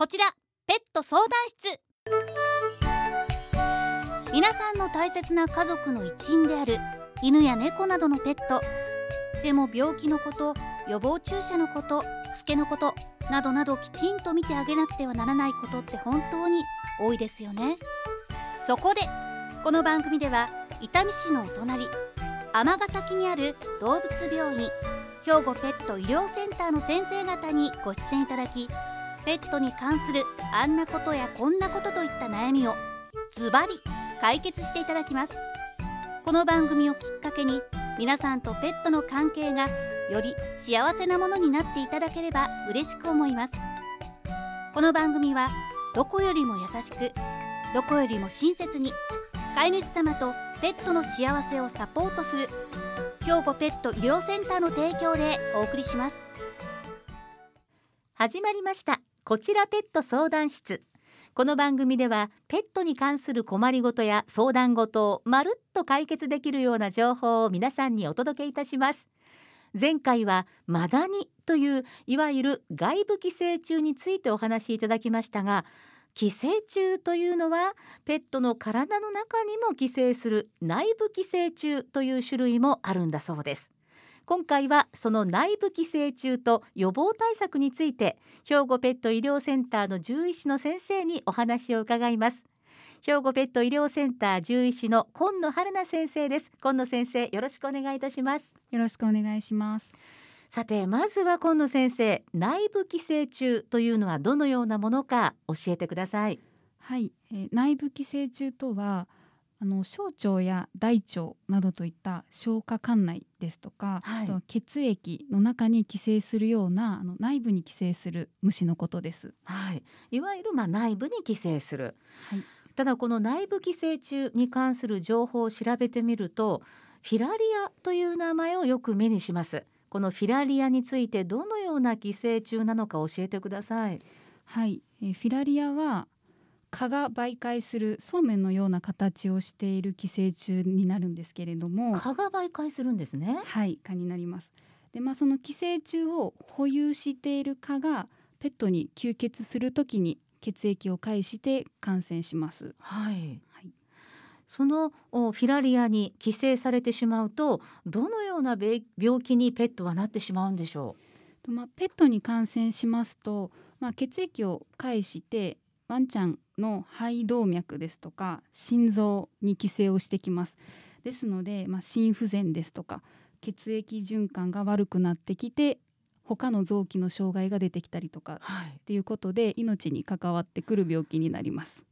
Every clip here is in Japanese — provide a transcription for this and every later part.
こちらペット相談室。皆さんの大切な家族の一員である犬や猫などのペット。でも病気のこと予防注射のことしつけのことなどなどきちんと見てあげなくてはならないことって本当に多いですよね。そこでこの番組では伊丹市のお隣尼崎にある動物病院兵庫ペット医療センターの先生方にご出演いただきペットに関するあんなことやこんなことといった悩みをズバリ解決していただきます。この番組をきっかけに皆さんとペットの関係がより幸せなものになっていただければ嬉しく思います。この番組はどこよりも優しくどこよりも親切に飼い主様とペットの幸せをサポートする兵庫ペット医療センターの提供でお送りします。始まりました。こちらペット相談室。この番組ではペットに関する困りごとや相談事をまるっと解決できるような情報を皆さんにお届けいたします。前回はマダニといういわゆる外部寄生虫についてお話しいただきましたが寄生虫というのはペットの体の中にも寄生する内部寄生虫という種類もあるんだそうです。今回はその内部寄生虫と予防対策について兵庫ペット医療センターの獣医師の先生にお話を伺います。兵庫ペット医療センター獣医師の今野春菜先生です。今野先生よろしくお願いいたします。よろしくお願いします。さてまずは今野先生内部寄生虫というのはどのようなものか教えてください。はい、えー、内部寄生虫とはあの小腸や大腸などといった消化管内ですとか、はい、あとは血液の中に寄生するようなあの内部に寄生する虫のことです。はい、いわゆるまあ内部に寄生する。はい、ただこの内部寄生虫に関する情報を調べてみるとフィラリアという名前をよく目にします。このフィラリアについてどのような寄生虫なのか教えてください。はい、えフィラリアは蚊が媒介するそうめんのような形をしている寄生虫になるんですけれども。蚊が媒介するんですね。はい蚊になります。でまあその寄生虫を保有している蚊がペットに吸血するときに血液を介して感染します。はい、はい、そのフィラリアに寄生されてしまうとどのような病気にペットはなってしまうんでしょう？まあ、ペットに感染しますと、まあ、血液を介してワンちゃんの肺動脈ですとか心臓に寄生をしてきます。ですので、まあ、心不全ですとか血液循環が悪くなってきて他の臓器の障害が出てきたりとか、はい、っていうことで命に関わってくる病気になります。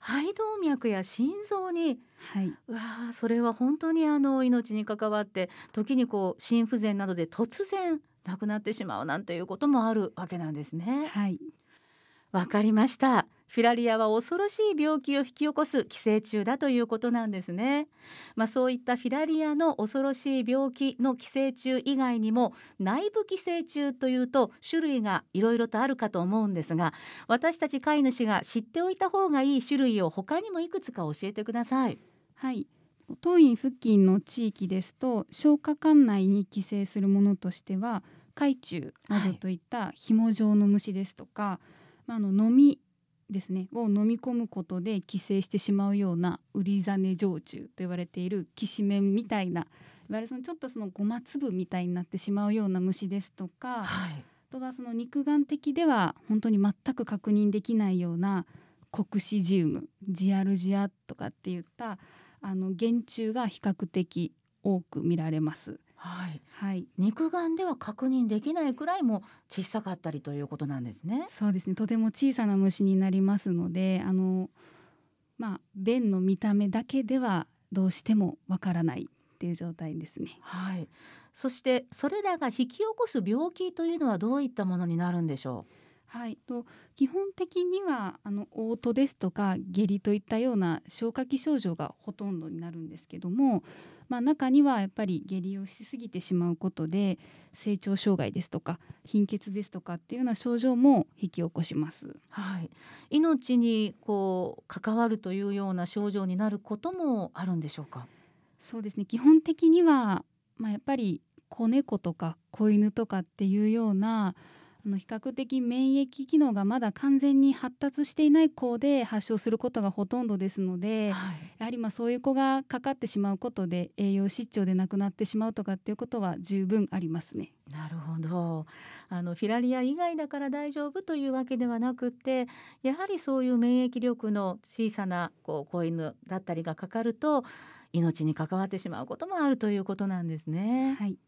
肺動脈や心臓に、はい、うわそれは本当にあの命に関わって時にこう心不全などで突然亡くなってしまうなんていうこともあるわけなんですね。はいわかりました。フィラリアは恐ろしい病気を引き起こす寄生虫だということなんですね。まあ、そういったフィラリアの恐ろしい病気の寄生虫以外にも内部寄生虫というと種類がいろいろとあるかと思うんですが私たち飼い主が知っておいた方がいい種類を他にもいくつか教えてください。はい。当院付近の地域ですと消化管内に寄生するものとしては海虫などといった紐状の虫ですとか、はいまあ、あの飲みですねを飲み込むことで寄生してしまうようなウリザネ常駐と言われているきしめんみたいないわゆるそのちょっとそのごま粒みたいになってしまうような虫ですとか、はい、あとはその肉眼的では本当に全く確認できないようなコクシジウムジアルジアとかっていったあの原虫が比較的多く見られます。はい、はい、肉眼では確認できないくらいも小さかったりということなんですね。そうですね。とても小さな虫になりますので、あのまあ便の見た目だけではどうしてもわからないっていう状態ですね。はい。そしてそれらが引き起こす病気というのはどういったものになるんでしょう？はい、と基本的にはあの嘔吐ですとか下痢といったような消化器症状がほとんどになるんですけども、まあ、中にはやっぱり下痢をしすぎてしまうことで成長障害ですとか貧血ですとかっていうような症状も引き起こします。はい、命にこう関わるというような症状になることもあるんでしょうか？そうですね基本的には、まあ、やっぱり子猫とか子犬とかっていうようなあの比較的免疫機能がまだ完全に発達していない子で発症することがほとんどですので、はい、やはりまあそういう子がかかってしまうことで栄養失調で亡くなってしまうとかっていうことは十分ありますね。なるほどあのフィラリア以外だから大丈夫というわけではなくてやはりそういう免疫力の小さなこう子犬だったりがかかると命に関わってしまうこともあるということなんですね。はい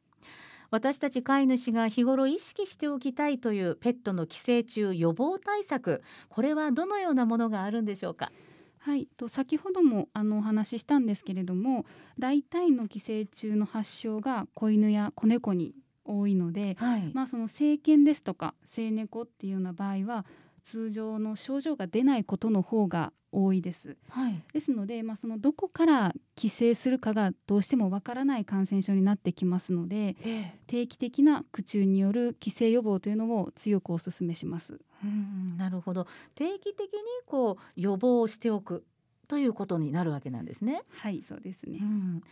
私たち飼い主が日頃意識しておきたいというペットの寄生虫予防対策これはどのようなものがあるんでしょうか？はい、と先ほどもあのお話ししたんですけれども大体の寄生虫の発症が子犬や子猫に多いので、はい、まあ、その成犬ですとか成猫っていうような場合は通常の症状が出ないことの方が多いです。はい、ですので、まあ、そのどこから寄生するかがどうしてもわからない感染症になってきますので、定期的な駆虫による寄生予防というのを強くお勧めします。うんなるほど定期的にこう予防をしておくということになるわけなんですね。はいそうですね、うん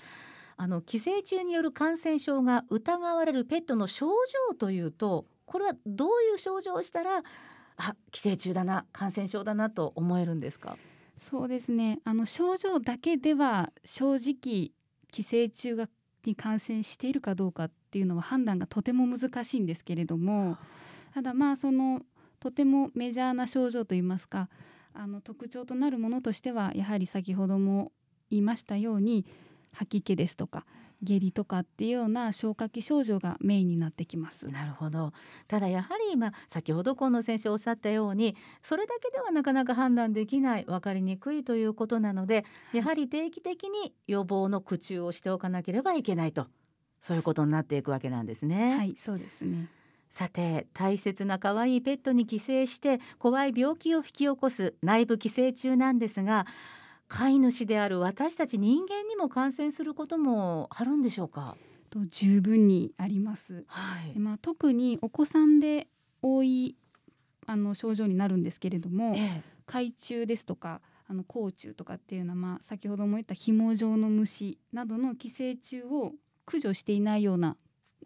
あの寄生虫による感染症が疑われるペットの症状というとこれはどういう症状をしたらあ寄生虫だな感染症だなと思えるんですか？そうですね。あの症状だけでは正直寄生虫がに感染しているかどうかっていうのは判断がとても難しいんですけれどもただまあそのとてもメジャーな症状といいますかあの特徴となるものとしてはやはり先ほども言いましたように吐き気ですとか下痢とかっていうような消化器症状がメインになってきます。なるほど。ただやはり今先ほど河野先生おっしゃったようにそれだけではなかなか判断できない分かりにくいということなのでやはり定期的に予防の駆虫をしておかなければいけないとそういうことになっていくわけなんですね。はいそうですね。さて大切な可愛いペットに寄生して怖い病気を引き起こす内部寄生虫なんですが飼い主である私たち人間にも感染することもあるんでしょうか？と十分にあります、はい、でまあ、特にお子さんで多いあの症状になるんですけれども、ええ、海中ですとかあの甲虫とかっていうのは、まあ、先ほども言った紐状の虫などの寄生虫を駆除していないような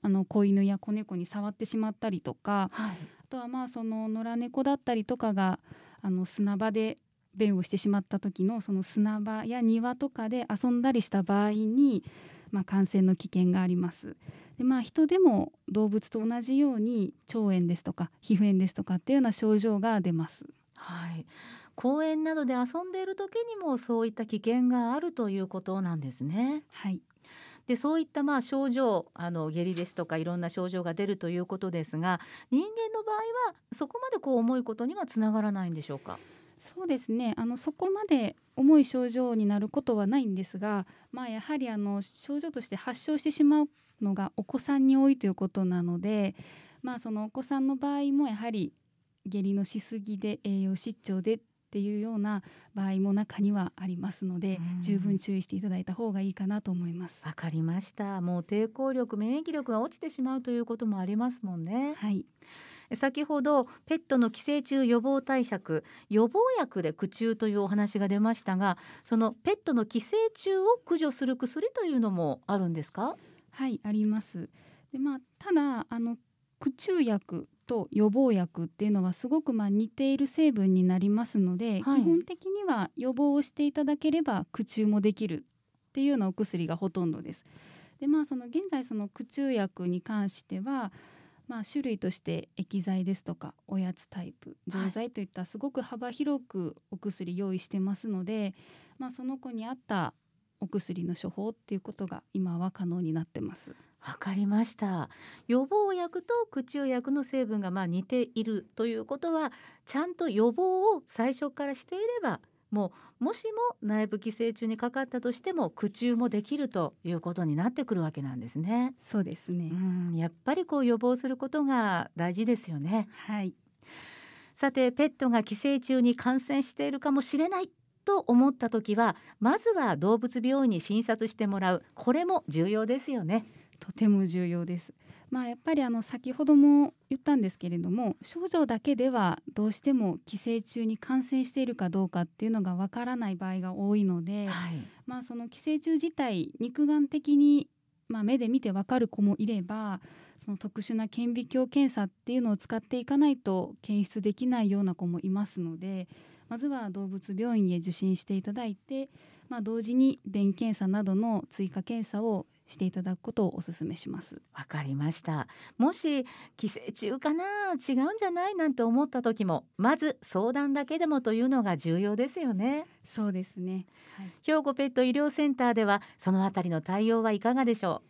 あの子犬や子猫に触ってしまったりとか、はい、あとはまあその野良猫だったりとかがあの砂場で便をしてしまった時のその砂場や庭とかで遊んだりした場合に、まあ、感染の危険があります。でまあ、人でも動物と同じように腸炎ですとか皮膚炎ですとかっていうような症状が出ます。はい、公園などで遊んでいる時にもそういった危険があるということなんですね。はい。でそういったまあ症状あの下痢ですとかいろんな症状が出るということですが人間の場合はそこまでこう重いことにはつながらないんでしょうか？そうですねあのそこまで重い症状になることはないんですが、まあ、やはりあの症状として発症してしまうのがお子さんに多いということなので、まあ、そのお子さんの場合もやはり下痢のしすぎで栄養失調でっていうような場合も中にはありますので、十分注意していただいた方がいいかなと思います。わかりました。もう抵抗力、免疫力が落ちてしまうということもありますもんね。はい。先ほどペットの寄生虫予防対策予防薬で駆虫というお話が出ましたがそのペットの寄生虫を駆除する薬というのもあるんですか？はいあります。でまあただあの駆虫薬と予防薬っていうのはすごくまあ似ている成分になりますので、はい、基本的には予防をしていただければ駆虫もできるっていうようなお薬がほとんどです。でまあその現在その駆虫薬に関してはまあ、種類として液剤ですとかおやつタイプ錠剤といったすごく幅広くお薬用意してますので、はい、まあ、その子に合ったお薬の処方っていうことが今は可能になってます。わかりました予防薬と駆虫薬の成分がまあ似ているということはちゃんと予防を最初からしていればもうもしも内部寄生虫にかかったとしても駆虫もできるということになってくるわけなんですね。そうですね。うんやっぱりこう予防することが大事ですよね。はい。さてペットが寄生虫に感染しているかもしれないと思った時はまずは動物病院に診察してもらうこれも重要ですよね。とても重要です。まあ、やっぱりあの先ほども言ったんですけれども症状だけではどうしても寄生虫に感染しているかどうかっていうのがわからない場合が多いので、はい、まあ、その寄生虫自体肉眼的に、まあ、目で見てわかる子もいればその特殊な顕微鏡検査っていうのを使っていかないと検出できないような子もいますのでまずは動物病院へ受診していただいて、まあ、同時に便検査などの追加検査をしていただくことをお勧めします。わかりました。もし寄生虫かな違うんじゃないなんて思った時もまず相談だけでもというのが重要ですよね。そうですね、はい。兵庫ペット医療センターではそのあたりの対応はいかがでしょ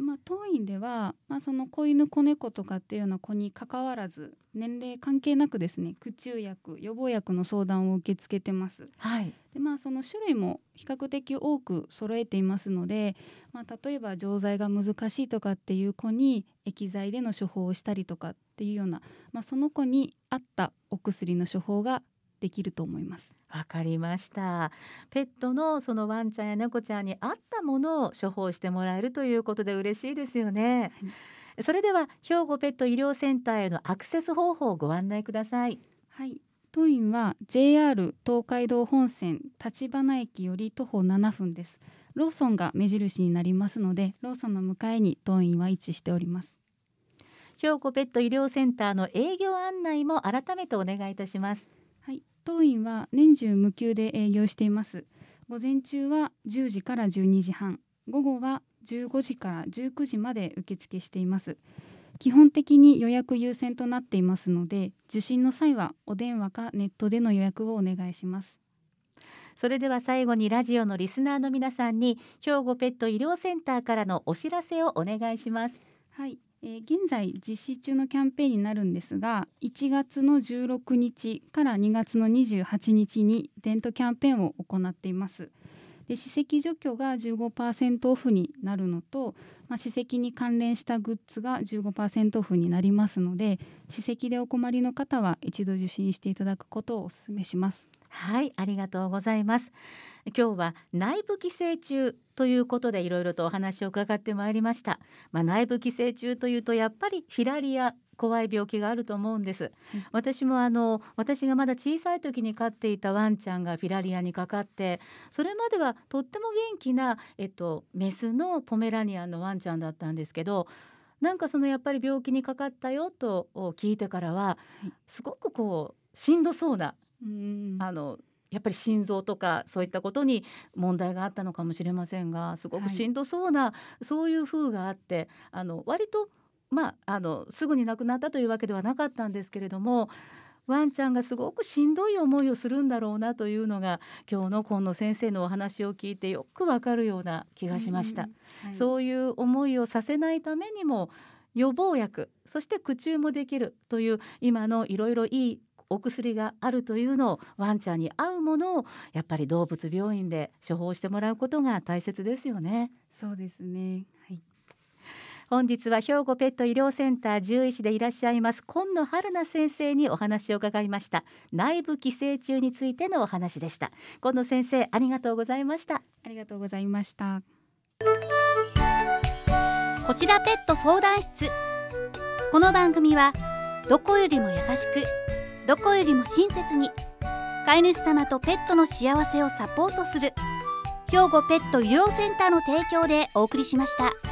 まあ、当院では、まあ、その子犬子猫とかっていうような子に関わらず年齢関係なくですね駆虫薬予防薬の相談を受け付けてます。うはいでまあその種類も比較的多く揃えていますので、まあ、例えば錠剤が難しいとかっていう子に液剤での処方をしたりとかっていうような、まあ、その子に合ったお薬の処方ができると思います。わかりました。ペットのそのワンちゃんや猫ちゃんに合ったものを処方してもらえるということで嬉しいですよね、それでは兵庫ペット医療センターへのアクセス方法をご案内ください。はい。当院は JR 東海道本線立花駅より徒歩7分です。ローソンが目印になりますのでローソンの向かいに当院は位置しております。兵庫ペット医療センターの営業案内も改めてお願いいたします。はい当院は年中無休で営業しています。午前中は10時から12時半午後は15時から19時まで受付しています。基本的に予約優先となっていますので受診の際はお電話かネットでの予約をお願いします。それでは最後にラジオのリスナーの皆さんに兵庫ペット医療センターからのお知らせをお願いします。はい、えー現在実施中のキャンペーンになるんですが1月の16日から2月の28日にデントキャンペーンを行っています。で歯石除去が15%オフになるのと、まあ、歯石に関連したグッズが15%オフになりますので歯石でお困りの方は一度受診していただくことをお勧めします。はい、ありがとうございます。今日は内部寄生虫ということでいろいろとお話を伺ってまいりました。まあ、内部寄生虫というとやっぱりフィラリア怖い病気があると思うんです。私もあの私がまだ小さい時に飼っていたワンちゃんがフィラリアにかかってそれまではとっても元気なえっとメスのポメラニアンのワンちゃんだったんですけどなんかそのやっぱり病気にかかったよと聞いてからははいすごくこうしんどそうなうんあのやっぱり心臓とかそういったことに問題があったのかもしれませんがすごくはい。しんどそうな、そういう風があってあの割とまああのすぐに亡くなったというわけではなかったんですけれどもワンちゃんがすごくしんどい思いをするんだろうなというのが今日の今野先生のお話を聞いてよくわかるような気がしました。うんはい。そういう思いをさせないためにも予防薬そして駆虫もできるという今のいろいろいいお薬があるというのをワンちゃんに合うものをやっぱり動物病院で処方してもらうことが大切ですよね。そうですね。はい。本日は兵庫ペット医療センター獣医師でいらっしゃいます今野春菜先生にお話を伺いました。内部寄生虫についてのお話でした。今野先生ありがとうございました。ありがとうございました。こちらペット相談室。この番組はどこよりも優しくどこよりも親切に飼い主様とペットの幸せをサポートする兵庫ペット医療センターの提供でお送りしました。